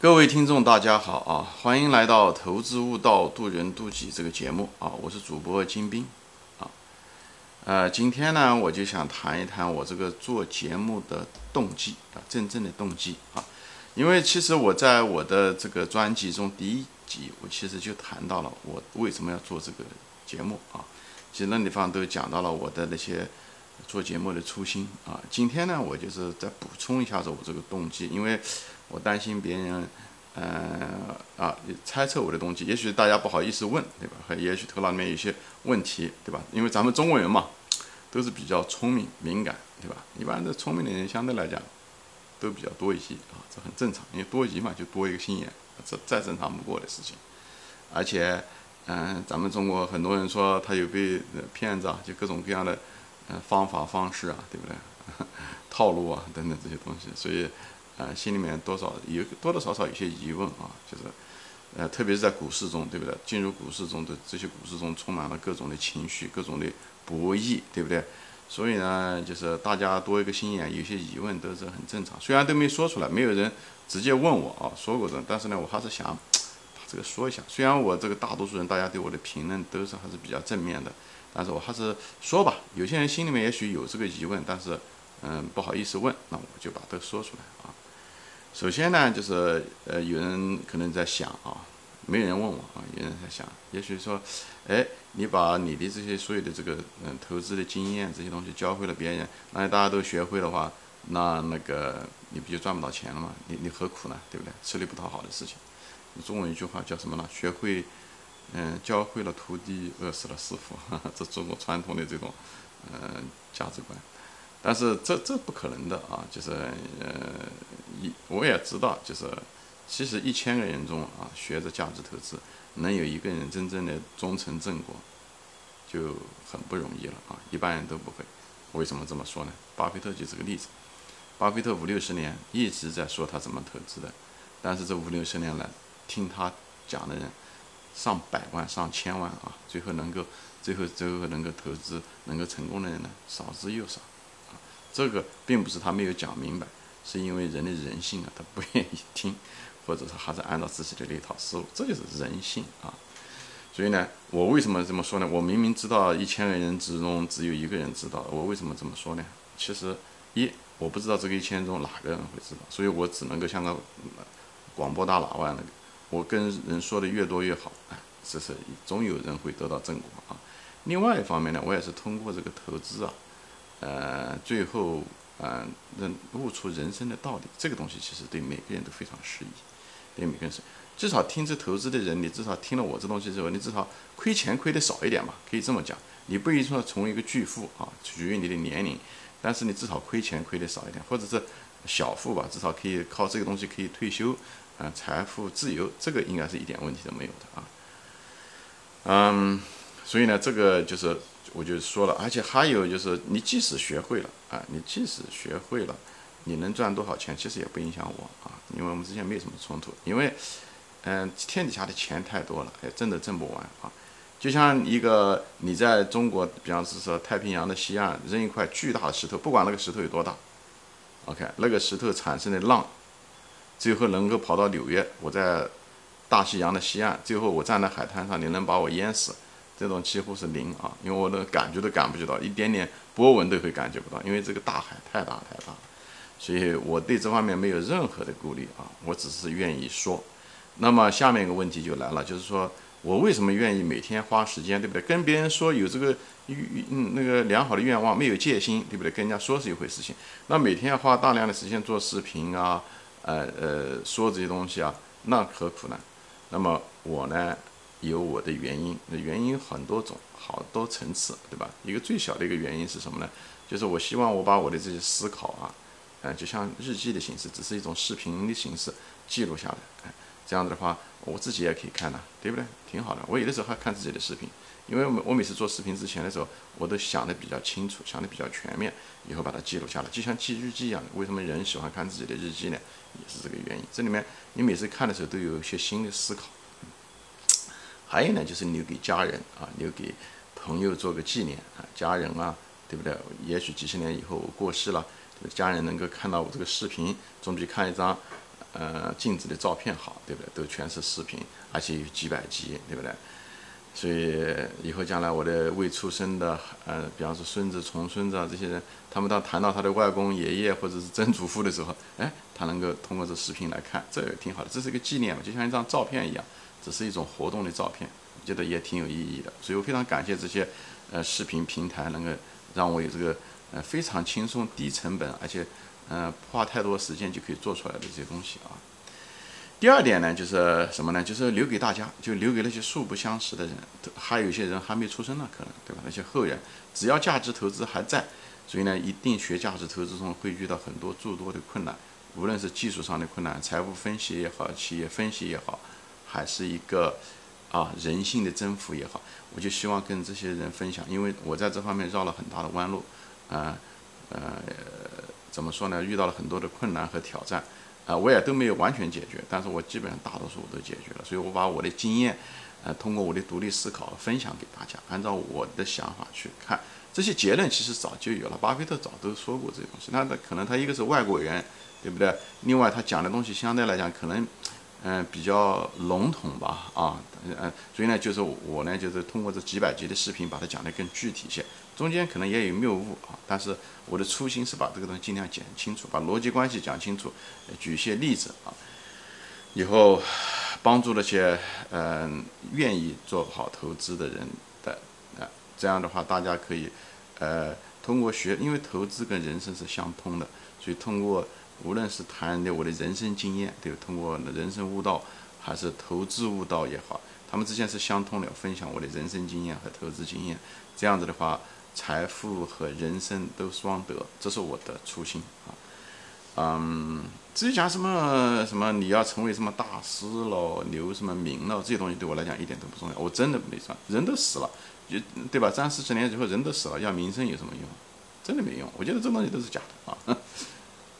各位听众，大家好啊！欢迎来到《投资悟道，渡人渡己》这个节目啊！我是主播金兵啊。呃，今天呢，我就想谈一谈我这个做节目的动机啊，真正的动机啊。因为其实我在我的这个专辑中第一集，我其实就谈到了我为什么要做这个节目啊。其实那地方都讲到了我的那些做节目的初心啊。今天呢，我就是再补充一下子我这个动机，因为。我担心别人，嗯啊，猜测我的东西，也许大家不好意思问，对吧？也许头脑里面有些问题，对吧？因为咱们中国人嘛，都是比较聪明敏感，对吧？一般的聪明的人相对来讲都比较多一些啊，这很正常，因为多疑嘛，就多一个心眼，这再正常不过的事情。而且，嗯，咱们中国很多人说他有被骗子啊，就各种各样的嗯方法方式啊，对不对？套路啊等等这些东西，所以。呃，心里面多少有多多少少有些疑问啊，就是，呃，特别是在股市中，对不对？进入股市中的这些股市中充满了各种的情绪，各种的博弈，对不对？所以呢，就是大家多一个心眼，有些疑问都是很正常。虽然都没说出来，没有人直接问我啊，说过的，但是呢，我还是想把这个说一下。虽然我这个大多数人，大家对我的评论都是还是比较正面的，但是我还是说吧。有些人心里面也许有这个疑问，但是嗯，不好意思问，那我就把它说出来啊。首先呢，就是呃，有人可能在想啊，没有人问我啊，有人在想，也许说，哎，你把你的这些所有的这个嗯投资的经验这些东西教会了别人，那大家都学会的话，那那个你不就赚不到钱了吗？你你何苦呢？对不对？吃力不讨好的事情。中文一句话叫什么呢？学会，嗯，教会了徒弟，饿死了师傅，这中国传统的这种嗯价值观。但是这这不可能的啊，就是呃，一我也知道，就是其实一千个人中啊，学着价值投资，能有一个人真正的终成正果，就很不容易了啊，一般人都不会。为什么这么说呢？巴菲特就是个例子。巴菲特五六十年一直在说他怎么投资的，但是这五六十年来听他讲的人上百万、上千万啊，最后能够最后最后能够投资能够成功的人呢，少之又少。这个并不是他没有讲明白，是因为人的人性啊，他不愿意听，或者说还是按照自己的那套思路，这就是人性啊。所以呢，我为什么这么说呢？我明明知道一千个人之中只有一个人知道，我为什么这么说呢？其实一我不知道这个一千中哪个人会知道，所以我只能够像个广播大喇叭那个，我跟人说的越多越好，哎，这是总有人会得到正果啊。另外一方面呢，我也是通过这个投资啊。呃，最后，嗯，能悟出人生的道理，这个东西其实对每个人都非常适宜，对每个人，至少听这投资的人，你至少听了我这东西之后，你至少亏钱亏的少一点嘛，可以这么讲。你不一定说成为一个巨富啊，取决于你的年龄，但是你至少亏钱亏的少一点，或者是小富吧，至少可以靠这个东西可以退休，啊，财富自由，这个应该是一点问题都没有的啊。嗯，所以呢，这个就是。我就说了，而且还有就是，你即使学会了啊，你即使学会了，你能赚多少钱，其实也不影响我啊，因为我们之间没有什么冲突。因为，嗯，天底下的钱太多了，哎，挣都挣不完啊。就像一个你在中国，比方是说太平洋的西岸扔一块巨大的石头，不管那个石头有多大，OK，那个石头产生的浪，最后能够跑到纽约，我在大西洋的西岸，最后我站在海滩上，你能把我淹死？这种几乎是零啊，因为我的感觉都感不到，一点点波纹都会感觉不到，因为这个大海太大太大，所以我对这方面没有任何的顾虑啊，我只是愿意说。那么下面一个问题就来了，就是说我为什么愿意每天花时间，对不对？跟别人说有这个嗯那个良好的愿望，没有戒心，对不对？跟人家说是一回事情，那每天要花大量的时间做视频啊，呃呃说这些东西啊，那何苦呢？那么我呢？有我的原因，那原因很多种，好多层次，对吧？一个最小的一个原因是什么呢？就是我希望我把我的这些思考啊，嗯，就像日记的形式，只是一种视频的形式记录下来，这样子的话，我自己也可以看的，对不对？挺好的。我有的时候还看自己的视频，因为我我每次做视频之前的时候，我都想的比较清楚，想的比较全面，以后把它记录下来，就像记日记一样的。为什么人喜欢看自己的日记呢？也是这个原因。这里面你每次看的时候都有一些新的思考。还有呢，就是留给家人啊，留给朋友做个纪念啊，家人啊，对不对？也许几十年以后我过世了，家人能够看到我这个视频，总比看一张呃镜子的照片好，对不对？都全是视频，而且有几百集对不对？所以以后将来我的未出生的，呃，比方说孙子、重孙子啊这些人，他们当谈到他的外公、爷爷或者是曾祖父的时候，哎，他能够通过这视频来看，这也挺好的，这是一个纪念嘛，就像一张照片一样，只是一种活动的照片，我觉得也挺有意义的。所以我非常感谢这些呃视频平台，能够让我有这个呃非常轻松、低成本，而且呃不花太多时间就可以做出来的这些东西啊。第二点呢，就是什么呢？就是留给大家，就留给那些素不相识的人，还有一些人还没出生呢，可能对吧？那些后人，只要价值投资还在，所以呢，一定学价值投资中会遇到很多诸多的困难，无论是技术上的困难、财务分析也好、企业分析也好，还是一个啊人性的征服也好，我就希望跟这些人分享，因为我在这方面绕了很大的弯路，啊呃，怎么说呢？遇到了很多的困难和挑战。啊，我也都没有完全解决，但是我基本上大多数我都解决了，所以我把我的经验，呃，通过我的独立思考分享给大家，按照我的想法去看，这些结论其实早就有了，巴菲特早都说过这些东西，那他可能他一个是外国人，对不对？另外他讲的东西相对来讲可能。嗯，比较笼统吧，啊，嗯，所以呢，就是我呢，就是通过这几百集的视频，把它讲得更具体一些，中间可能也有谬误啊，但是我的初心是把这个东西尽量讲清楚，把逻辑关系讲清楚，举一些例子啊，以后帮助那些嗯愿意做好投资的人的啊，这样的话大家可以呃通过学，因为投资跟人生是相通的，所以通过。无论是谈的我的人生经验，对，通过人生悟道，还是投资悟道也好，他们之间是相通的。分享我的人生经验和投资经验，这样子的话，财富和人生都双得，这是我的初心啊。嗯，至于讲什么什么你要成为什么大师了，留什么名了，这些东西对我来讲一点都不重要。我真的没算，人都死了，就对吧？三四十年之后人都死了，要名声有什么用？真的没用。我觉得这东西都是假的啊。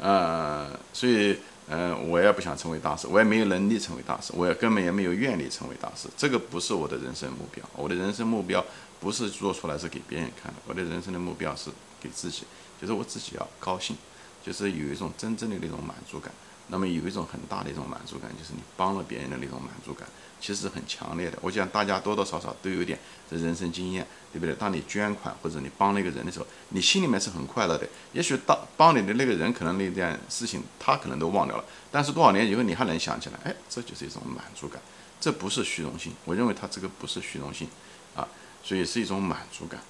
呃，所以，呃，我也不想成为大师，我也没有能力成为大师，我也根本也没有愿力成为大师，这个不是我的人生目标。我的人生目标不是做出来是给别人看的，我的人生的目标是给自己，就是我自己要高兴，就是有一种真正的那种满足感。那么有一种很大的一种满足感，就是你帮了别人的那种满足感，其实很强烈的。我想大家多多少少都有点这人生经验，对不对？当你捐款或者你帮那个人的时候，你心里面是很快乐的。也许当帮你的那个人可能那件事情他可能都忘掉了，但是多少年以后你还能想起来，哎，这就是一种满足感。这不是虚荣心，我认为他这个不是虚荣心啊，所以是一种满足感。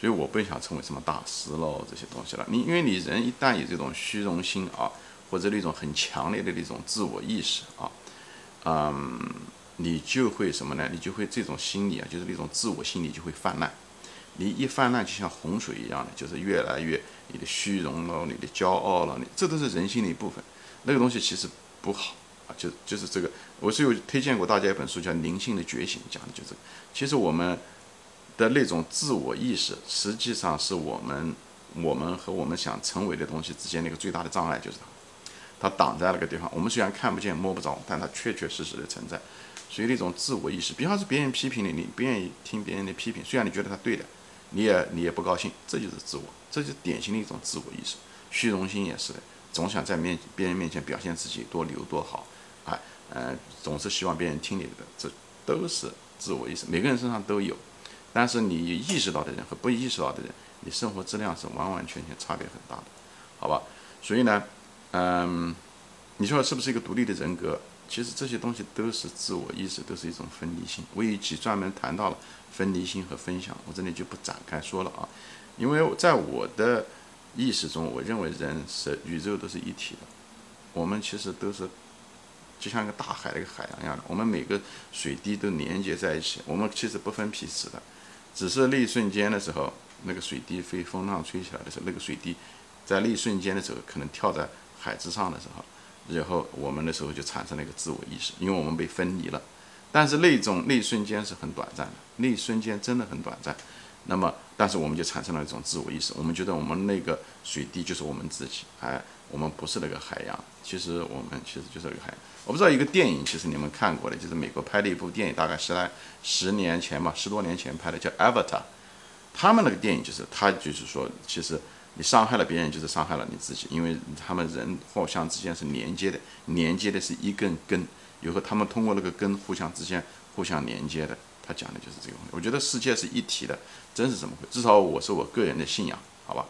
所以我不想成为什么大师喽这些东西了。你因为你人一旦有这种虚荣心啊。或者那种很强烈的那种自我意识啊，嗯，你就会什么呢？你就会这种心理啊，就是那种自我心理就会泛滥。你一泛滥，就像洪水一样的，就是越来越你的虚荣了，你的骄傲了，你这都是人性的一部分。那个东西其实不好啊，就就是这个。我是有推荐过大家一本书，叫《灵性的觉醒》，讲的就是，其实我们的那种自我意识，实际上是我们我们和我们想成为的东西之间的一个最大的障碍，就是它。它挡在那个地方，我们虽然看不见摸不着，但它确确实实的存在。所以那种自我意识，比方是别人批评你，你不愿意听别人的批评，虽然你觉得他对的，你也你也不高兴，这就是自我，这就是典型的一种自我意识。虚荣心也是的，总想在面别人面前表现自己多牛多好，啊，呃，总是希望别人听你的，这都是自我意识，每个人身上都有。但是你意识到的人和不意识到的人，你生活质量是完完全全差别很大的，好吧？所以呢。嗯，你说是不是一个独立的人格？其实这些东西都是自我意识，都是一种分离性。我有一集专门谈到了分离性和分享，我这里就不展开说了啊。因为在我的意识中，我认为人是宇宙都是一体的，我们其实都是就像一个大海的一个海洋一样的，我们每个水滴都连接在一起，我们其实不分彼此的，只是那一瞬间的时候，那个水滴被风浪吹起来的时候，那个水滴在那一瞬间的时候可能跳在。海之上的时候，然后我们的时候就产生了一个自我意识，因为我们被分离了。但是那种那一瞬间是很短暂的，那一瞬间真的很短暂。那么，但是我们就产生了一种自我意识，我们觉得我们那个水滴就是我们自己，哎，我们不是那个海洋。其实我们其实就是那个海洋。我不知道一个电影，其实你们看过的，就是美国拍的一部电影，大概十来十年前吧，十多年前拍的，叫《Avatar》。他们那个电影就是，他就是说，其实。你伤害了别人，就是伤害了你自己，因为他们人互相之间是连接的，连接的是一根根，以后他们通过那个根互相之间互相连接的。他讲的就是这个。我觉得世界是一体的，真是这么回事。至少我是我个人的信仰，好吧？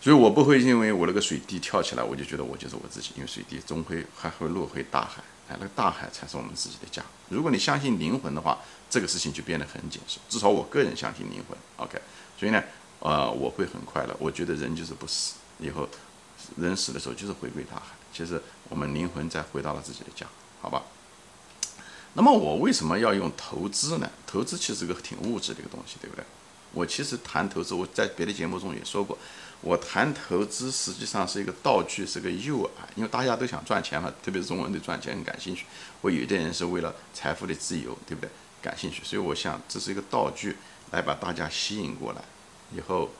所以我不会因为我那个水滴跳起来，我就觉得我就是我自己，因为水滴终归还会落回大海。哎，那个大海才是我们自己的家。如果你相信灵魂的话，这个事情就变得很简单。至少我个人相信灵魂。OK，所以呢，呃，我会很快乐。我觉得人就是不死，以后人死的时候就是回归大海。其实我们灵魂再回到了自己的家，好吧？那么我为什么要用投资呢？投资其实是个挺物质的一个东西，对不对？我其实谈投资，我在别的节目中也说过，我谈投资实际上是一个道具，是个诱饵，因为大家都想赚钱嘛，特别是中国人对赚钱很感兴趣。我有的人是为了财富的自由，对不对？感兴趣，所以我想这是一个道具，来把大家吸引过来，以后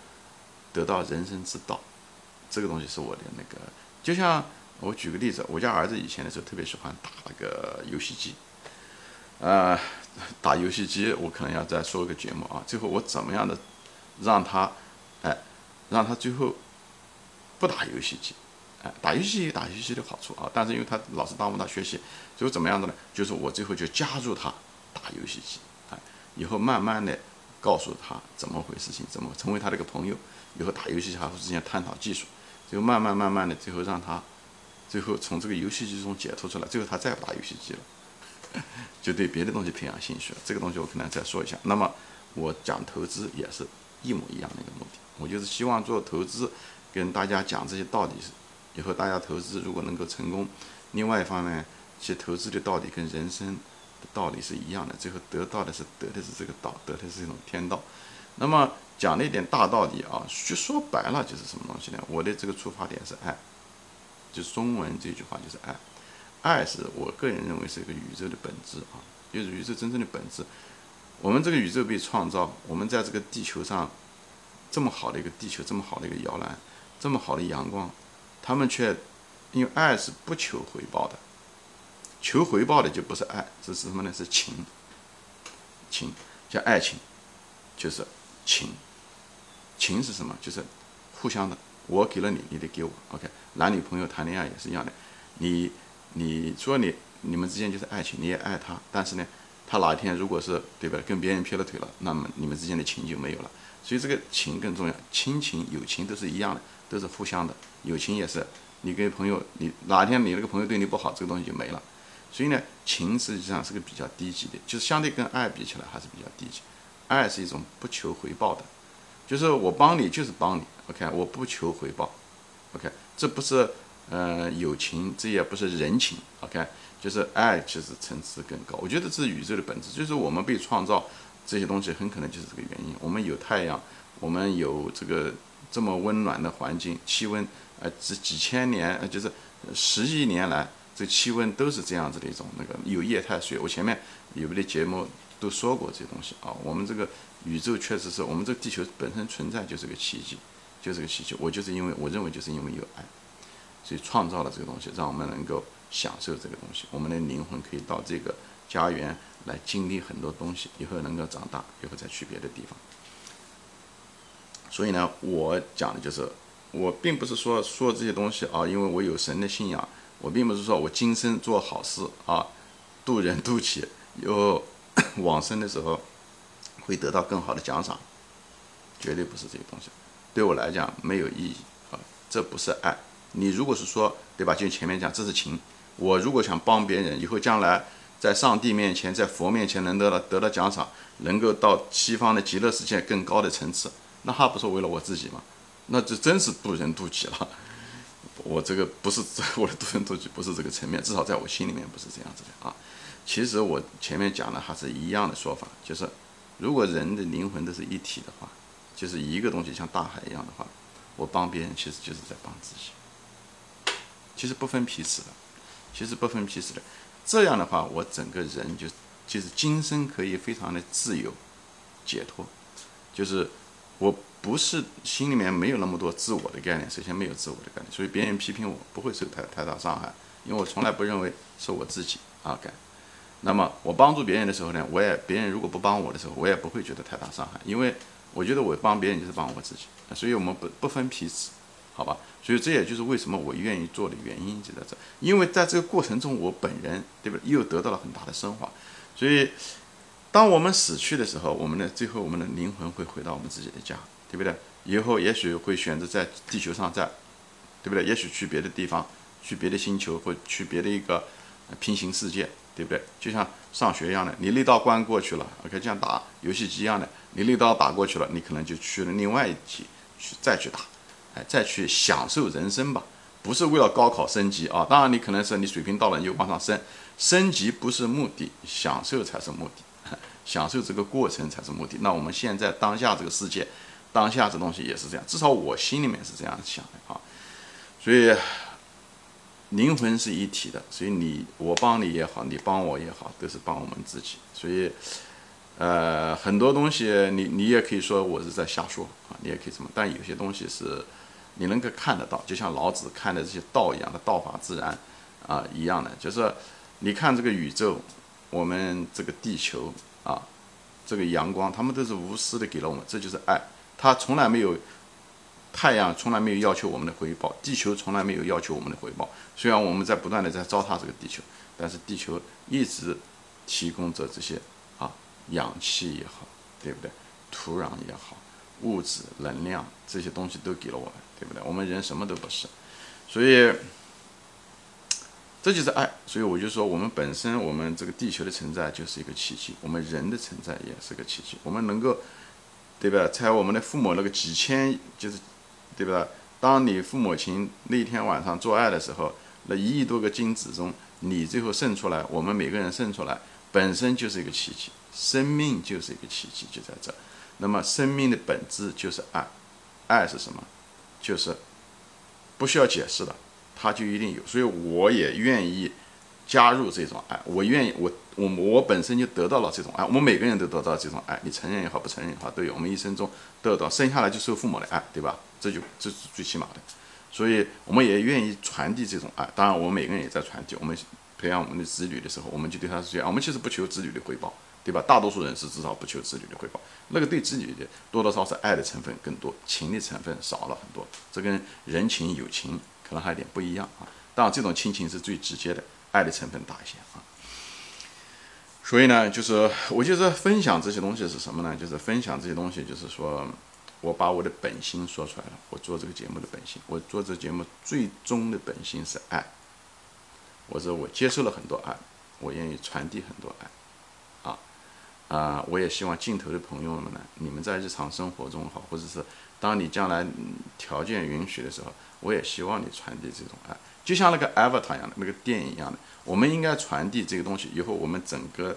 得到人生之道。这个东西是我的那个，就像我举个例子，我家儿子以前的时候特别喜欢打那个游戏机。呃，打游戏机，我可能要再说一个节目啊。最后我怎么样的让他，哎，让他最后不打游戏机，哎，打游戏有打游戏的好处啊，但是因为他老是耽误他学习，最后怎么样的呢？就是我最后就加入他打游戏机，哎，以后慢慢的告诉他怎么回事情，怎么成为他的一个朋友，以后打游戏还会之间探讨技术，最后慢慢慢慢的，最后让他最后从这个游戏机中解脱出来，最后他再不打游戏机了。就对别的东西培养兴趣了，这个东西我可能再说一下。那么我讲投资也是一模一样的一个目的，我就是希望做投资，跟大家讲这些道理，以后大家投资如果能够成功。另外一方面，其实投资的道理跟人生的道理是一样的，最后得到的是得的是这个道，得的是一种天道。那么讲了一点大道理啊，就说白了就是什么东西呢？我的这个出发点是爱，就是中文这句话就是爱。爱是我个人认为是一个宇宙的本质啊，就是宇宙真正的本质。我们这个宇宙被创造，我们在这个地球上这么好的一个地球，这么好的一个摇篮，这么好的阳光，他们却因为爱是不求回报的，求回报的就不是爱，这是什么呢？是情，情叫爱情，就是情，情是什么？就是互相的，我给了你，你得给我。OK，男女朋友谈恋爱也是一样的，你。你说你你们之间就是爱情，你也爱他，但是呢，他哪一天如果是对吧，跟别人劈了腿了，那么你们之间的情就没有了。所以这个情更重要，亲情、友情都是一样的，都是互相的。友情也是，你跟朋友，你哪天你那个朋友对你不好，这个东西就没了。所以呢，情实际上是个比较低级的，就是相对跟爱比起来还是比较低级。爱是一种不求回报的，就是我帮你就是帮你，OK，我不求回报，OK，这不是。呃，友情这也不是人情，OK，就是爱，其实层次更高。我觉得这是宇宙的本质，就是我们被创造这些东西，很可能就是这个原因。我们有太阳，我们有这个这么温暖的环境，气温，呃，这几千年，呃，就是十亿年来，这气温都是这样子的一种那个有液态水。我前面有的节目都说过这些东西啊。我们这个宇宙确实是我们这个地球本身存在就是个奇迹，就是个奇迹。我就是因为我认为就是因为有爱。所以创造了这个东西，让我们能够享受这个东西。我们的灵魂可以到这个家园来经历很多东西，以后能够长大，以后再去别的地方。所以呢，我讲的就是，我并不是说说这些东西啊，因为我有神的信仰，我并不是说我今生做好事啊，渡人渡己，有 往生的时候会得到更好的奖赏，绝对不是这些东西。对我来讲没有意义啊，这不是爱。你如果是说，对吧？就前面讲，这是情。我如果想帮别人，以后将来在上帝面前，在佛面前能得到得到奖赏，能够到西方的极乐世界更高的层次，那还不是为了我自己吗？那这真是渡人渡己了。我这个不是 我的独人渡己，不是这个层面，至少在我心里面不是这样子的啊。其实我前面讲的还是一样的说法，就是如果人的灵魂都是一体的话，就是一个东西像大海一样的话，我帮别人其实就是在帮自己。其实不分彼此的，其实不分彼此的，这样的话，我整个人就就是今生可以非常的自由、解脱，就是我不是心里面没有那么多自我的概念，首先没有自我的概念，所以别人批评我不会受太太大伤害，因为我从来不认为是我自己啊改。那么我帮助别人的时候呢，我也别人如果不帮我的时候，我也不会觉得太大伤害，因为我觉得我帮别人就是帮我自己，所以我们不不分彼此，好吧？所以这也就是为什么我愿意做的原因就在这，因为在这个过程中，我本人对不，又得到了很大的升华。所以，当我们死去的时候，我们的最后我们的灵魂会回到我们自己的家，对不对？以后也许会选择在地球上在，对不对？也许去别的地方，去别的星球，或去别的一个平行世界，对不对？就像上学一样的，你那道关过去了，OK，像打游戏机一样的，你那道打过去了，你可能就去了另外一级去再去打，哎，再去享受人生吧，不是为了高考升级啊。当然，你可能是你水平到了，你就往上升，升级不是目的，享受才是目的，享受这个过程才是目的。那我们现在当下这个世界。当下这东西也是这样，至少我心里面是这样想的啊。所以灵魂是一体的，所以你我帮你也好，你帮我也好，都是帮我们自己。所以呃，很多东西你你也可以说我是在瞎说啊，你也可以这么，但有些东西是你能够看得到，就像老子看的这些道一样的道法自然啊一样的，就是你看这个宇宙，我们这个地球啊，这个阳光，他们都是无私的给了我们，这就是爱。它从来没有，太阳从来没有要求我们的回报，地球从来没有要求我们的回报。虽然我们在不断的在糟蹋这个地球，但是地球一直提供着这些啊，氧气也好，对不对？土壤也好，物质、能量这些东西都给了我们，对不对？我们人什么都不是，所以这就是爱。所以我就说，我们本身，我们这个地球的存在就是一个奇迹，我们人的存在也是个奇迹，我们能够。对吧？在我们的父母那个几千，就是，对吧？当你父母亲那天晚上做爱的时候，那一亿多个精子中，你最后生出来，我们每个人生出来，本身就是一个奇迹，生命就是一个奇迹，就在这。那么，生命的本质就是爱，爱是什么？就是不需要解释的，它就一定有。所以，我也愿意。加入这种爱，我愿意，我我我本身就得到了这种爱，我们每个人都得到这种爱，你承认也好，不承认也好，都有。我们一生中得到，生下来就受父母的爱，对吧？这就这是最起码的，所以我们也愿意传递这种爱。当然，我们每个人也在传递。我们培养我们的子女的时候，我们就对他是这样。我们其实不求子女的回报，对吧？大多数人是至少不求子女的回报。那个对子女的多多少少爱的成分更多，情的成分少了很多。这跟人情友情可能还有点不一样啊。当然，这种亲情是最直接的。爱的成分大一些啊，所以呢，就是我就是分享这些东西是什么呢？就是分享这些东西，就是说我把我的本心说出来了。我做这个节目的本心，我做这个节目最终的本心是爱。我说我接受了很多爱，我愿意传递很多爱，啊啊！我也希望镜头的朋友们呢，你们在日常生活中好，或者是当你将来条件允许的时候，我也希望你传递这种爱。就像那个 Avatar 一样的那个电影一样的，我们应该传递这个东西，以后我们整个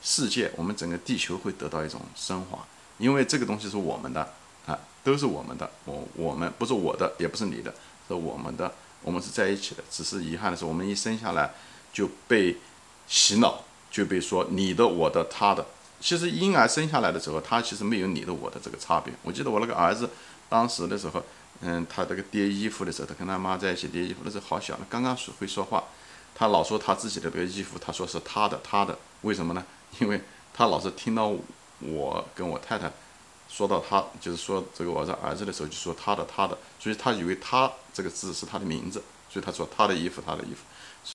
世界，我们整个地球会得到一种升华，因为这个东西是我们的啊，都是我们的，我我们不是我的，也不是你的，是我们的，我们是在一起的。只是遗憾的是，我们一生下来就被洗脑，就被说你的、我的、他的。其实婴儿生下来的时候，他其实没有你的、我的这个差别。我记得我那个儿子当时的时候。嗯，他这个叠衣服的时候，他跟他妈在一起叠衣服的时候，好小，刚刚会说话，他老说他自己的这个衣服，他说是他的，他的，为什么呢？因为他老是听到我跟我太太说到他，就是说这个我的儿子的时候，就说他的，他的，所以他以为他这个字是他的名字，所以他说他的衣服，他的衣服。